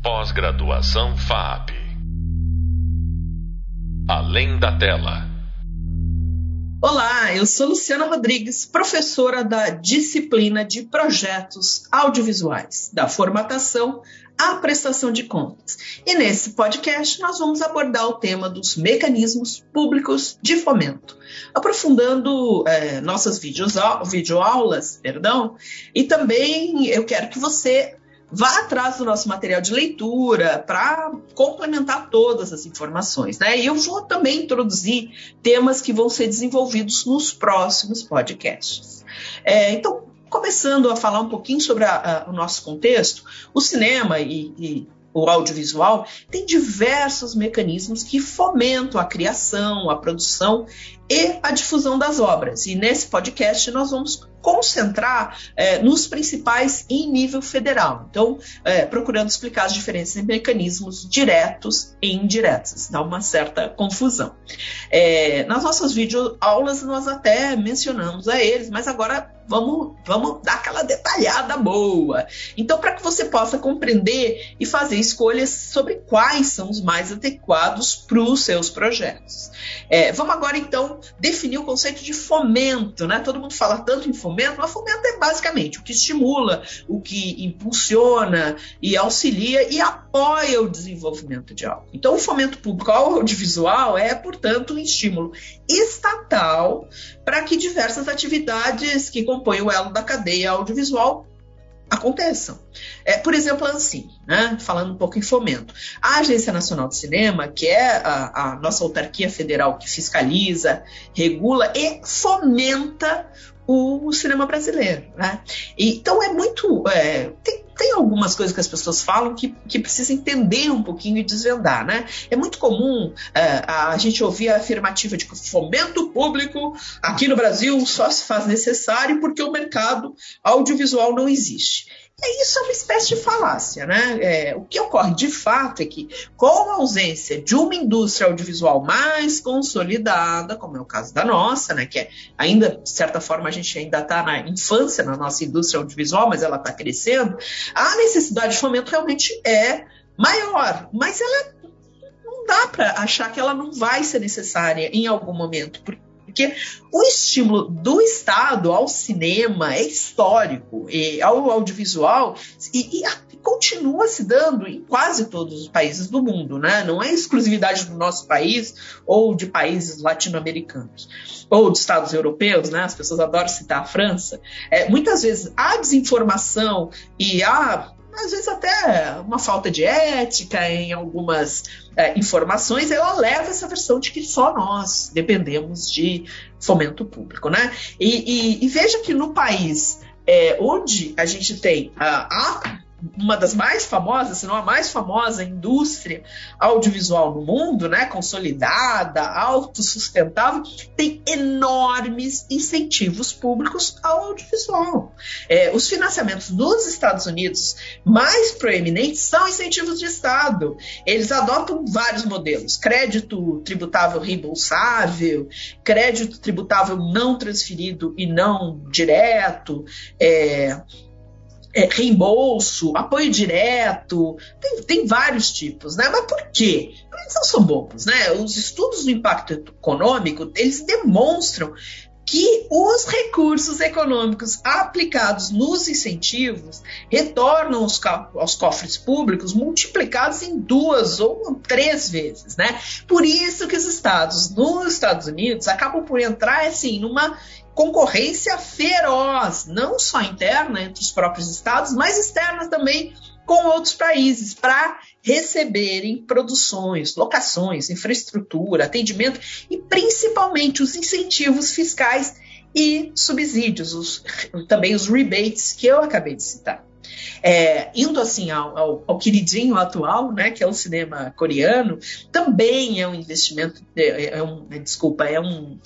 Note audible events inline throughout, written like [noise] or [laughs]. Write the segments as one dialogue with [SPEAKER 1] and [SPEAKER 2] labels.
[SPEAKER 1] Pós-graduação FAP. Além da tela.
[SPEAKER 2] Olá, eu sou Luciana Rodrigues, professora da disciplina de projetos audiovisuais, da formatação à prestação de contas. E nesse podcast nós vamos abordar o tema dos mecanismos públicos de fomento, aprofundando é, nossas videoaulas, perdão, e também eu quero que você vá atrás do nosso material de leitura para complementar todas as informações. Né? E eu vou também introduzir temas que vão ser desenvolvidos nos próximos podcasts. É, então, começando a falar um pouquinho sobre a, a, o nosso contexto, o cinema e, e o audiovisual tem diversos mecanismos que fomentam a criação, a produção e a difusão das obras. E nesse podcast nós vamos concentrar é, nos principais em nível federal. Então, é, procurando explicar as diferenças em mecanismos diretos e indiretos. Dá uma certa confusão. É, nas nossas videoaulas nós até mencionamos a eles, mas agora vamos, vamos dar aquela detalhada boa. Então, para que você possa compreender e fazer escolhas sobre quais são os mais adequados para os seus projetos. É, vamos agora, então, definir o conceito de fomento. Né? Todo mundo fala tanto em fomento, mas fomento é basicamente o que estimula, o que impulsiona e auxilia e apoia o desenvolvimento de algo. Então, o fomento público audiovisual é, portanto, um estímulo estatal para que diversas atividades que compõem o elo da cadeia audiovisual aconteçam. É, por exemplo, assim, né, falando um pouco em fomento, a Agência Nacional de Cinema, que é a, a nossa autarquia federal que fiscaliza, regula e fomenta o, cinema brasileiro. Né? Então é muito. É, tem, tem algumas coisas que as pessoas falam que, que precisa entender um pouquinho e desvendar. Né? É muito comum é, a gente ouvir a afirmativa de que fomento público aqui no Brasil só se faz necessário porque o mercado audiovisual não existe. É isso é uma espécie de falácia, né? É, o que ocorre de fato é que, com a ausência de uma indústria audiovisual mais consolidada, como é o caso da nossa, né? Que é, ainda, de certa forma, a gente ainda está na infância na nossa indústria audiovisual, mas ela está crescendo, a necessidade de fomento realmente é maior, mas ela não dá para achar que ela não vai ser necessária em algum momento, porque porque o estímulo do Estado ao cinema é histórico, e ao audiovisual, e, e continua se dando em quase todos os países do mundo, né? Não é exclusividade do nosso país ou de países latino-americanos ou de estados europeus, né? As pessoas adoram citar a França. É, muitas vezes a desinformação e a às vezes até uma falta de ética em algumas é, informações, ela leva essa versão de que só nós dependemos de fomento público, né? E, e, e veja que no país é, onde a gente tem a, a uma das mais famosas, se não a mais famosa indústria audiovisual no mundo, né, consolidada, autossustentável, tem enormes incentivos públicos ao audiovisual. É, os financiamentos dos Estados Unidos mais proeminentes são incentivos de Estado. Eles adotam vários modelos: crédito tributável reembolsável, crédito tributável não transferido e não direto. É, é, reembolso, apoio direto, tem, tem, vários tipos, né? Mas por quê? Eles não são bobos, né? Os estudos do impacto econômico, eles demonstram que os recursos econômicos aplicados nos incentivos retornam aos, aos, cofres públicos multiplicados em duas ou três vezes, né? Por isso que os estados nos Estados Unidos acabam por entrar assim numa concorrência feroz, não só interna entre os próprios estados, mas externa também com outros países, para receberem produções, locações, infraestrutura, atendimento e principalmente os incentivos fiscais e subsídios, os, também os rebates que eu acabei de citar. É, indo assim ao, ao, ao, queridinho atual, né, que é o cinema coreano, também é um investimento, é, é um, desculpa, é um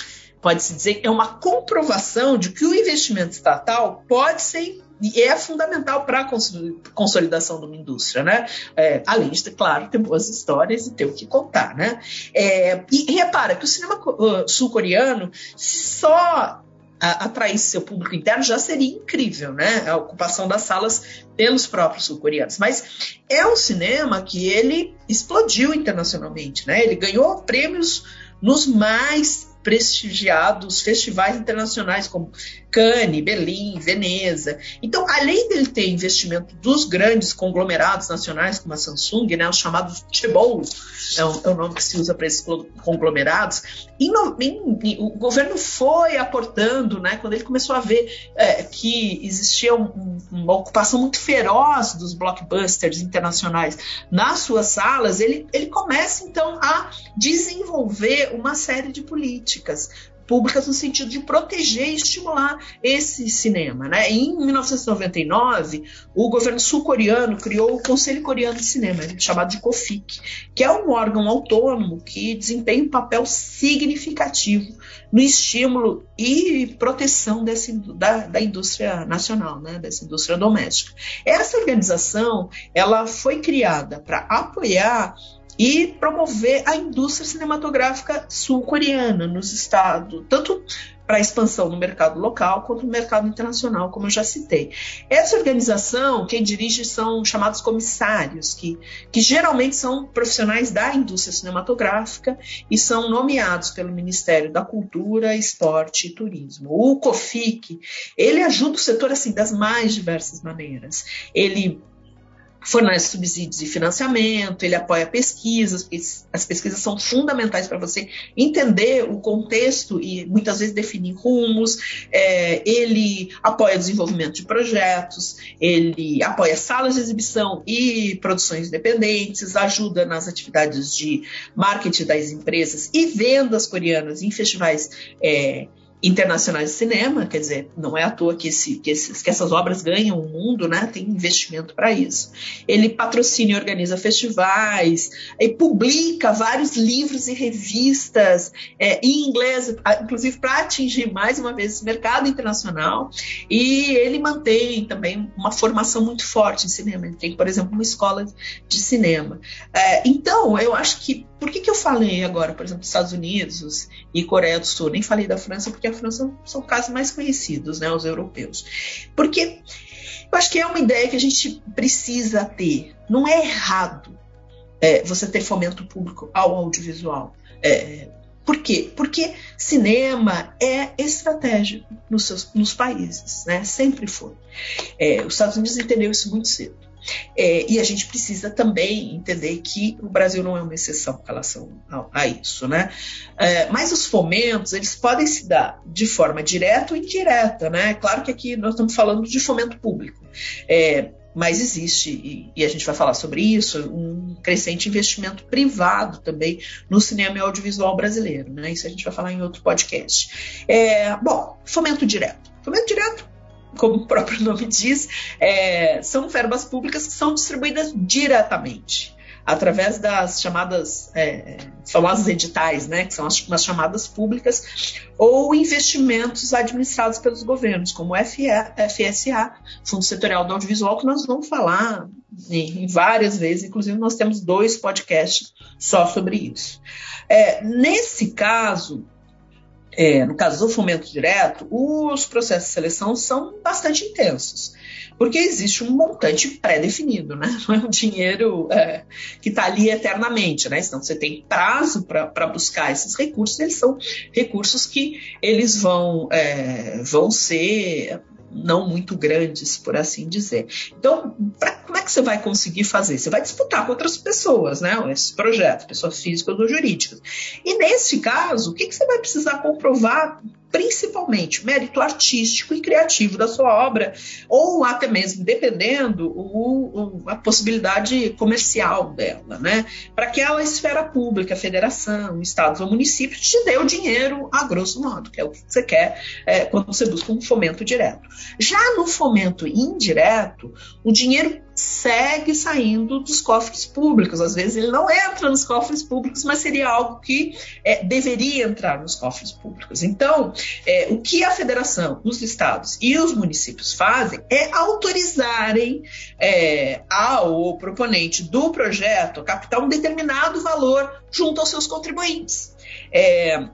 [SPEAKER 2] pode-se dizer é uma comprovação de que o investimento estatal pode ser e é fundamental para a consolidação de uma indústria, né? É, além de, claro, ter boas histórias e ter o que contar, né? É, e repara que o cinema uh, sul-coreano só atraísse seu público interno, já seria incrível, né? A ocupação das salas pelos próprios sul-coreanos. Mas é um cinema que ele explodiu internacionalmente, né? Ele ganhou prêmios nos mais prestigiados festivais internacionais como Cannes, Berlim, Veneza. Então, além dele ter investimento dos grandes conglomerados nacionais como a Samsung, né, os chamados Chebol, é, o, é o nome que se usa para esses conglomerados, em, em, o governo foi aportando, né, quando ele começou a ver é, que existia um, uma ocupação muito feroz dos blockbusters internacionais nas suas salas, ele, ele começa então a desenvolver uma série de políticas públicas no sentido de proteger e estimular esse cinema. Né? Em 1999, o governo sul-coreano criou o Conselho Coreano de Cinema, chamado de COFIC, que é um órgão autônomo que desempenha um papel significativo no estímulo e proteção dessa, da, da indústria nacional, né? dessa indústria doméstica. Essa organização ela foi criada para apoiar e promover a indústria cinematográfica sul-coreana nos estados, tanto para expansão no mercado local quanto no mercado internacional, como eu já citei. Essa organização, quem dirige são chamados comissários, que, que geralmente são profissionais da indústria cinematográfica e são nomeados pelo Ministério da Cultura, Esporte e Turismo. O COFIC, ele ajuda o setor assim das mais diversas maneiras. Ele fornece subsídios e financiamento, ele apoia pesquisas, as pesquisas são fundamentais para você entender o contexto e muitas vezes definir rumos. É, ele apoia desenvolvimento de projetos, ele apoia salas de exibição e produções independentes, ajuda nas atividades de marketing das empresas e vendas coreanas em festivais. É, internacionais de cinema, quer dizer, não é à toa que, esse, que, esses, que essas obras ganham o mundo, né? Tem investimento para isso. Ele patrocina e organiza festivais, e publica vários livros e revistas é, em inglês, inclusive para atingir mais uma vez esse mercado internacional. E ele mantém também uma formação muito forte em cinema. Ele tem, por exemplo, uma escola de cinema. É, então, eu acho que por que, que eu falei agora, por exemplo, dos Estados Unidos e Coreia do Sul? Nem falei da França, porque a França são casos mais conhecidos, né, os europeus. Porque eu acho que é uma ideia que a gente precisa ter. Não é errado é, você ter fomento público ao audiovisual. É, por quê? Porque cinema é estratégico nos, seus, nos países, né? Sempre foi. É, os Estados Unidos entenderam isso muito cedo. É, e a gente precisa também entender que o Brasil não é uma exceção em relação a, isso, né? É, mas os fomentos, eles podem se dar de forma direta ou indireta, né? Claro que aqui nós estamos falando de fomento público. É, mas existe, e, e, a gente vai falar sobre isso, um crescente investimento privado também no cinema e audiovisual brasileiro. Né? Isso a gente vai falar em outro podcast. É, bom, fomento direto. Fomento direto como o próprio [laughs] nome diz, é, são verbas públicas que são distribuídas diretamente através das chamadas é, famosas editais, né, que são as, as, chamadas públicas, ou investimentos administrados pelos governos, como o FSA, Fundo Setorial do Audiovisual, que nós vamos falar em, em várias vezes, inclusive nós temos dois podcasts só sobre isso. É, nesse caso, é, no caso do fomento direto, os processos de seleção são bastante intensos, porque existe um montante pré-definido, né? Não é um dinheiro é, que está ali eternamente, né? Então você tem prazo para buscar esses recursos, eles são recursos que eles vão, é, vão ser não muito grandes, por assim dizer. Então, pra, como é que você vai conseguir fazer? Você vai disputar com outras pessoas, né? Esse projeto, pessoas físicas ou jurídicas. E nesse caso, o que, que você vai precisar comprovar principalmente mérito artístico e criativo da sua obra, ou até mesmo, dependendo, o, o, a possibilidade comercial dela, né? Para que a esfera pública, federação, estados ou municípios te dê o dinheiro a grosso modo, que é o que você quer é, quando você busca um fomento direto. Já no fomento indireto, o dinheiro segue saindo dos cofres públicos. Às vezes ele não entra nos cofres públicos, mas seria algo que é, deveria entrar nos cofres públicos. Então, é, o que a federação, os estados e os municípios fazem é autorizarem é, ao proponente do projeto captar um determinado valor junto aos seus contribuintes. É,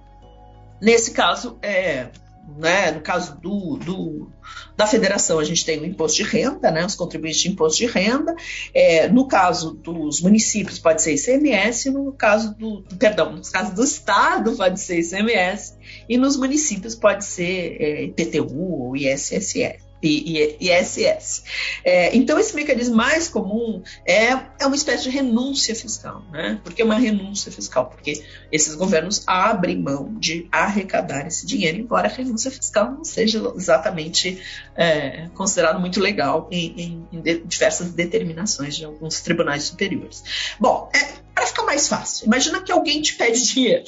[SPEAKER 2] nesse caso, é, né? No caso do, do, da federação, a gente tem o imposto de renda, né? Os contribuintes de imposto de renda. É, no caso dos municípios, pode ser ICMS, no caso do, perdão, no caso do estado, pode ser ICMS, e nos municípios pode ser é, IPTU ou ISSS e, ISS. É, então, esse mecanismo mais comum é, é uma espécie de renúncia fiscal, né? Porque é uma renúncia fiscal, porque esses governos abrem mão de arrecadar esse dinheiro, embora a renúncia fiscal não seja exatamente é, considerado muito legal em, em, em, diversas determinações de alguns tribunais superiores. Bom, é, para ficar mais fácil, imagina que alguém te pede dinheiro.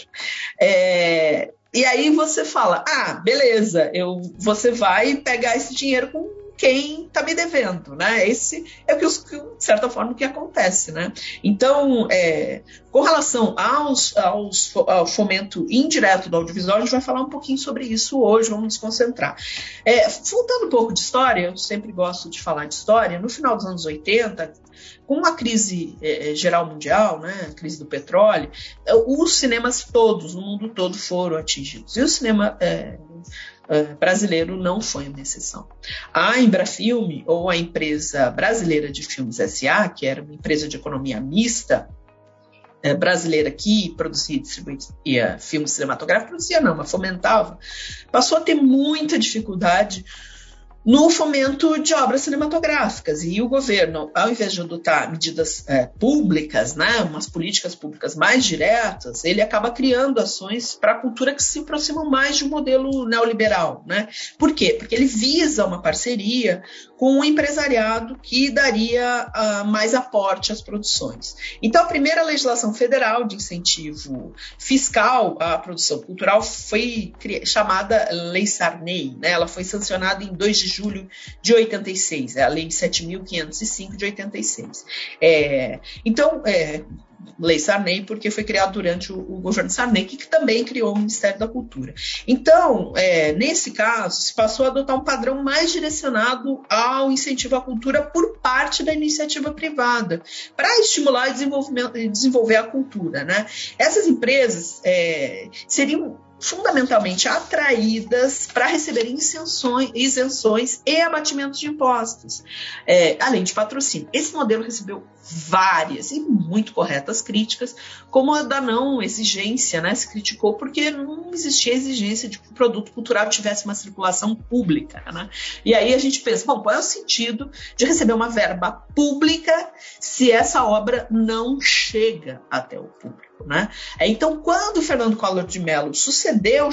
[SPEAKER 2] É, e aí você fala: ah, beleza, eu, você vai pegar esse dinheiro com quem está me devendo, né? Esse é o que, de certa forma, o que acontece, né? Então, é, com relação aos, aos, ao fomento indireto do audiovisual, a gente vai falar um pouquinho sobre isso hoje, vamos nos concentrar. É, voltando um pouco de história, eu sempre gosto de falar de história, no final dos anos 80, com a crise é, é, geral mundial, né, a crise do petróleo, é, os cinemas todos, no mundo todo, foram atingidos. E o cinema é, é, brasileiro não foi uma exceção. A Embrafilme, ou a empresa brasileira de filmes SA, que era uma empresa de economia mista, é, brasileira que produzia e distribuía filmes cinematográficos, produzia não, mas fomentava, passou a ter muita dificuldade no fomento de obras cinematográficas. E o governo, ao invés de adotar medidas é, públicas, né, umas políticas públicas mais diretas, ele acaba criando ações para a cultura que se aproximam mais de um modelo neoliberal. Né? Por quê? Porque ele visa uma parceria com o um empresariado que daria uh, mais aporte às produções. Então, a primeira legislação federal de incentivo fiscal à produção cultural foi chamada Lei Sarney. Né? Ela foi sancionada em 2 de julho de 86, é a Lei 7.505 de 86. É, então, é, Lei Sarney, porque foi criado durante o, o, governo Sarney, que também criou o Ministério da Cultura. Então, é, nesse caso, se passou a adotar um padrão mais direcionado ao incentivo à cultura por parte da iniciativa privada, para estimular e desenvolver a cultura. Né? Essas empresas é, seriam fundamentalmente atraídas para receber isenções, isenções e abatimentos de impostos, é, além de patrocínio. Esse modelo recebeu várias e muito corretas críticas, como a da não exigência, né? Se criticou porque não existia exigência de que o produto cultural tivesse uma circulação pública, né? E aí a gente pensa, bom, qual é o sentido de receber uma verba pública se essa obra não chega até o público? Né? É, então, quando o Fernando Collor de Mello sucedeu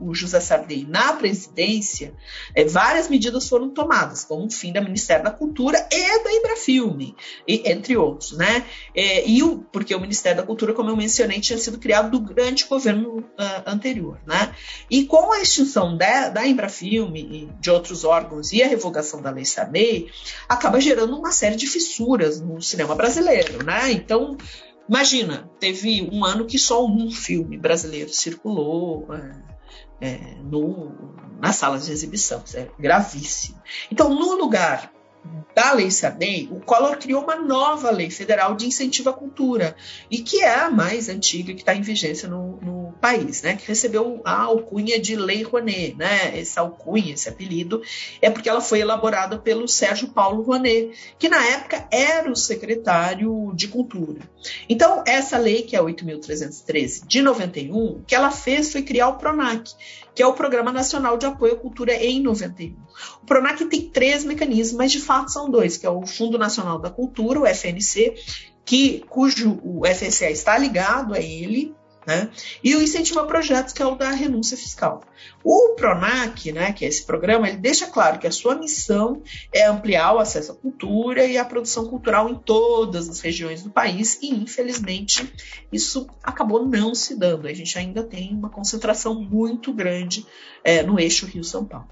[SPEAKER 2] o José Sarney na presidência, é, várias medidas foram tomadas, como o fim da Ministério da Cultura e da Embrafilme, entre outros. Né? É, e o, porque o Ministério da Cultura, como eu mencionei, tinha sido criado durante o governo uh, anterior. Né? E com a extinção da, da Embrafilme e de outros órgãos e a revogação da Lei Sarney, acaba gerando uma série de fissuras no cinema brasileiro. Né? Então, Imagina, teve um ano que só um filme brasileiro circulou é, é, no, nas salas de exibição. Isso é gravíssimo. Então, no lugar da Lei Sarney, o Collor criou uma nova lei federal de incentivo à cultura, e que é a mais antiga que está em vigência no, no, país, né? que recebeu a alcunha de Lei Rouanet. Né? Essa alcunha, esse apelido, é porque ela foi elaborada pelo Sérgio Paulo Rouanet, que na época era o secretário de Cultura. Então, essa lei, que é 8.313 de 91, o que ela fez foi criar o PRONAC, que é o Programa Nacional de Apoio à Cultura em 91. O PRONAC tem três mecanismos, mas de fato são dois, que é o Fundo Nacional da Cultura, o FNC, que, cujo o FSA está ligado a ele, né? E o incentivo a projetos, que é o da renúncia fiscal. O PRONAC, né, que é esse programa, ele deixa claro que a sua missão é ampliar o acesso à cultura e à produção cultural em todas as regiões do país, e infelizmente isso acabou não se dando. A gente ainda tem uma concentração muito grande é, no eixo Rio-São Paulo.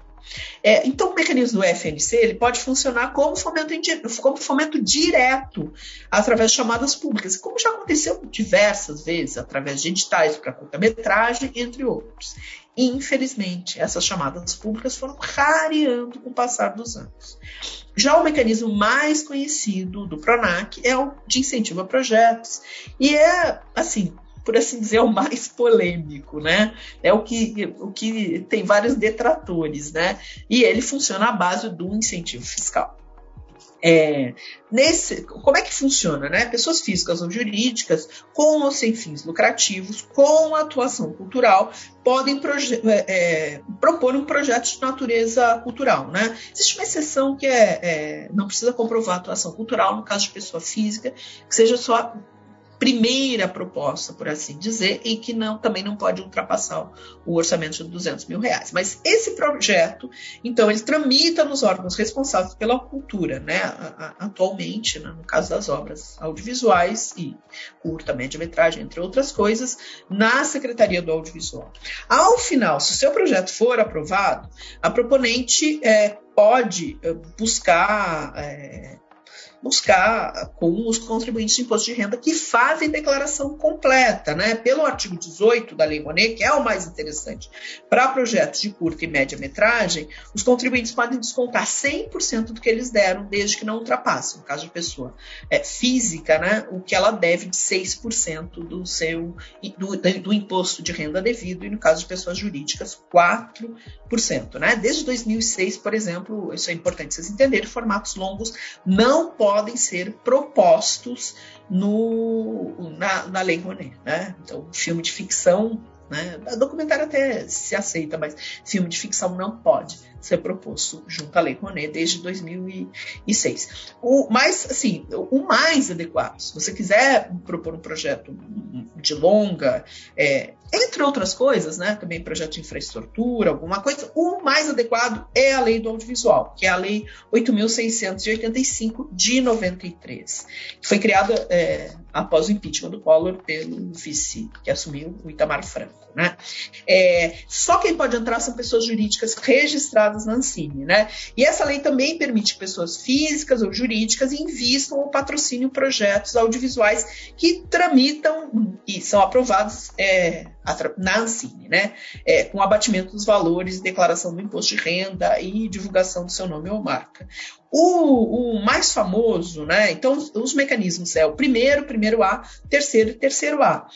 [SPEAKER 2] É, então, o mecanismo do FNC ele pode funcionar como fomento, como fomento direto através de chamadas públicas, como já aconteceu diversas vezes, através de editais para curta-metragem, entre outros. Infelizmente, essas chamadas públicas foram rareando com o passar dos anos. Já o mecanismo mais conhecido do PRONAC é o de incentivo a projetos, e é, assim, por assim dizer, é o mais polêmico, né? É o que, o que tem vários detratores, né? E ele funciona à base do incentivo fiscal. É, nesse, como é que funciona? Né? Pessoas físicas ou jurídicas, com ou sem fins lucrativos, com atuação cultural, podem é, é, propor um projeto de natureza cultural. Né? Existe uma exceção que é, é, não precisa comprovar atuação cultural no caso de pessoa física, que seja só primeira proposta, por assim dizer, e que não, também não pode ultrapassar o orçamento de 200 mil reais. Mas esse projeto, então, ele tramita nos órgãos responsáveis pela cultura, né? Atualmente, né? no caso das obras audiovisuais e curta, média-metragem, entre outras coisas, na Secretaria do Audiovisual. Ao final, se o seu projeto for aprovado, a proponente é, pode eh, buscar é, buscar com os contribuintes de imposto de renda que fazem declaração completa, né? Pelo artigo 18 da Lei Monet, que é o mais interessante, para projetos de curta e média metragem, os contribuintes podem descontar 100% do que eles deram, desde que não ultrapassem, no caso de pessoa é, física, né? O que ela deve de 6% do seu do, do imposto de renda devido, e no caso de pessoas jurídicas, 4%, né? Desde 2006, por exemplo, isso é importante vocês entenderem, formatos longos não podem podem ser propostos no, na, na Lei Rouanet. Né? Então, filme de ficção, né? documentário até se aceita, mas filme de ficção não pode ser proposto junto à Lei Rouanet desde 2006. O mais, assim, o mais adequado, se você quiser propor um projeto de longa, é, entre outras coisas, né, também projeto de infraestrutura, alguma coisa, o mais adequado é a Lei do Audiovisual, que é a Lei 8.685 de 93, que foi criada é, após o impeachment do Collor pelo vice que assumiu, o Itamar Franco. Né? É, só quem pode entrar são pessoas jurídicas registradas na Ancine. Né? E essa lei também permite que pessoas físicas ou jurídicas invistam ou patrocinem projetos audiovisuais que tramitam e são aprovados é, na Ancine, né? É, com abatimento dos valores, declaração do imposto de renda e divulgação do seu nome ou marca. O, o, mais famoso, né? Então, os mecanismos é o primeiro, primeiro A, terceiro e terceiro A.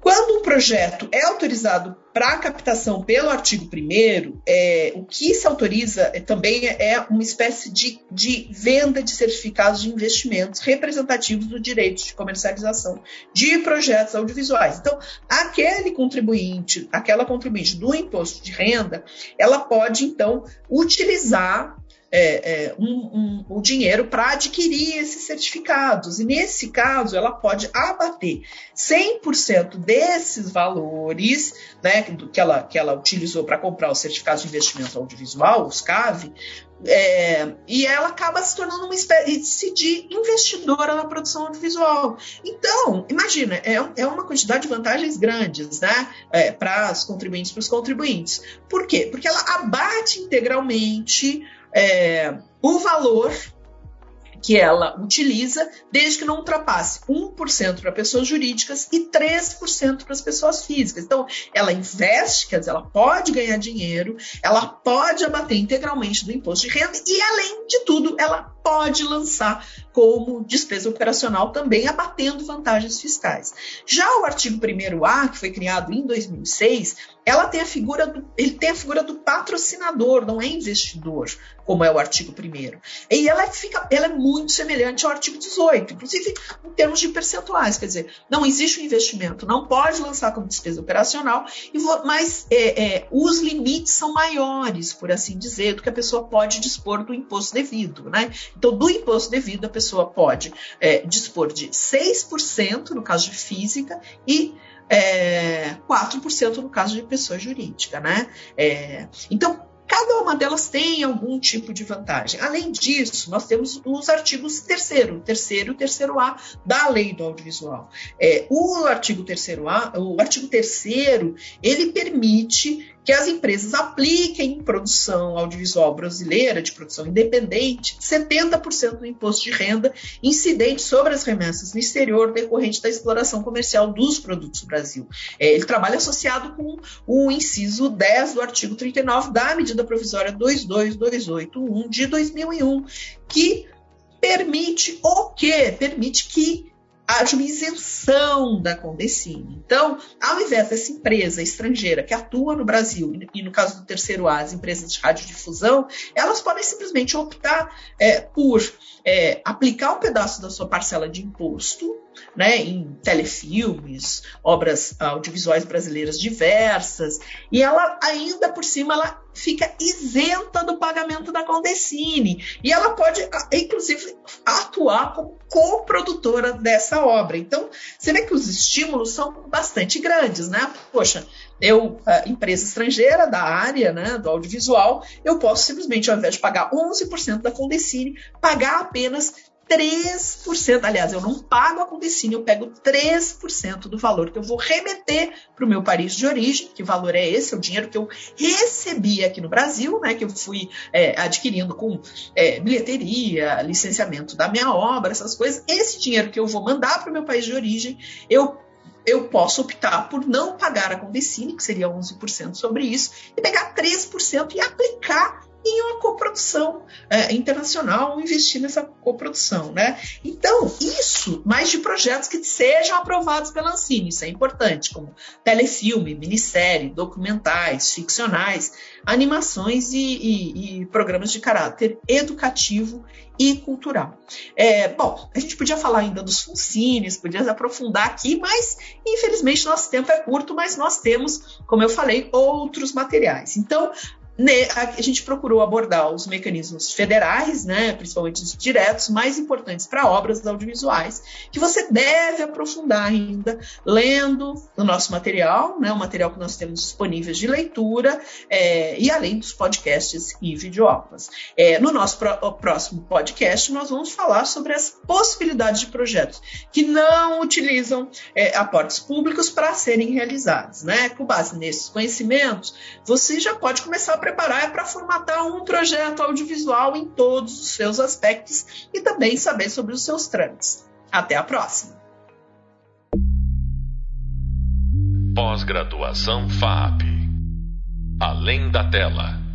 [SPEAKER 2] Quando um projeto é autorizado para captação pelo artigo 1, é, o que se autoriza é, também é uma espécie de, de, venda de certificados de investimentos representativos do direito de comercialização de projetos audiovisuais. Então, aquele contribuinte, aquela contribuinte do imposto de renda, ela pode, então, utilizar é, é, um, um, o dinheiro para adquirir esses certificados. E nesse caso, ela pode abater 100% desses valores né, que, ela, que ela utilizou para comprar os certificados de investimento audiovisual, os CAV, é, e ela acaba se tornando uma espécie de investidora na produção audiovisual. Então, imagina, é, é uma quantidade de vantagens grandes né, é, para os contribuintes, para os contribuintes. Por quê? Porque ela abate integralmente é, o valor que ela utiliza, desde que não ultrapasse 1% para pessoas jurídicas e 3% para as pessoas físicas. Então, ela investe, quer dizer, ela pode ganhar dinheiro, ela pode abater integralmente do imposto de renda e, além de tudo, ela pode lançar como despesa operacional também abatendo vantagens fiscais. Já o artigo 1A, que foi criado em 2006, ela tem a figura do, ele tem a figura do patrocinador, não é investidor, como é o artigo 1 E ela fica, ela é muito semelhante ao artigo 18, inclusive em termos de percentuais, quer dizer, não existe um investimento, não pode lançar como despesa operacional, mas é, é, os limites são maiores, por assim dizer, do que a pessoa pode dispor do imposto devido, né? Então, do imposto devido, a pessoa pode é, dispor de 6% no caso de física e é, 4% no caso de pessoa jurídica, né? É, então, Cada uma delas tem algum tipo de vantagem. Além disso, nós temos os artigos terceiro, terceiro e terceiro A da lei do audiovisual. É, o artigo terceiro A, o artigo terceiro, ele permite que as empresas apliquem em produção audiovisual brasileira, de produção independente, 70% do imposto de renda incidente sobre as remessas no exterior decorrente da exploração comercial dos produtos do Brasil. É, ele trabalha associado com o inciso 10 do artigo 39 da medida provisória 22281 de 2001, que permite o quê? Permite que haja uma isenção da Condecine. Então, ao invés dessa empresa estrangeira que atua no Brasil, e no caso do terceiro A, as empresas de radiodifusão, elas podem simplesmente optar é, por é, aplicar um pedaço da sua parcela de imposto né, em telefilmes, obras audiovisuais brasileiras diversas, e ela ainda por cima ela fica isenta do pagamento da Condecine. E ela pode, inclusive, atuar como coprodutora dessa obra. Então, você vê que os estímulos são bastante grandes, né? Poxa, eu, empresa estrangeira da área né, do audiovisual, eu posso simplesmente, ao invés de pagar 11% da Condecine, pagar apenas 3%. Aliás, eu não pago a Condecine, eu pego 3% do valor que eu vou remeter para o meu país de origem. Que valor é esse? É o dinheiro que eu recebi aqui no Brasil, né? Que eu fui é, adquirindo com é, bilheteria, licenciamento da minha obra, essas coisas. Esse dinheiro que eu vou mandar para o meu país de origem, eu eu posso optar por não pagar a Condecine, que seria 11% sobre isso, e pegar 3% e aplicar em uma coprodução é, internacional, investir nessa coprodução, né? Então, isso, mais de projetos que sejam aprovados pela Ancine, isso é importante, como telefilme, minissérie, documentais, ficcionais, animações e, e, e programas de caráter educativo e cultural. É, bom, a gente podia falar ainda dos funcines, podia aprofundar aqui, mas infelizmente nosso tempo é curto, mas nós temos, como eu falei, outros materiais. Então, a gente procurou abordar os mecanismos federais, né, principalmente os diretos, mais importantes para obras audiovisuais, que você deve aprofundar ainda lendo o nosso material, né, o material que nós temos disponíveis de leitura, é, e além dos podcasts e videoaulas. É, no nosso próximo podcast, nós vamos falar sobre as possibilidades de projetos que não utilizam é, aportes públicos para serem realizados. Né? Com base nesses conhecimentos, você já pode começar a preparar é para formatar um projeto audiovisual em todos os seus aspectos e também saber sobre os seus trâmites. Até a próxima!
[SPEAKER 1] Pós-graduação FAP Além da tela.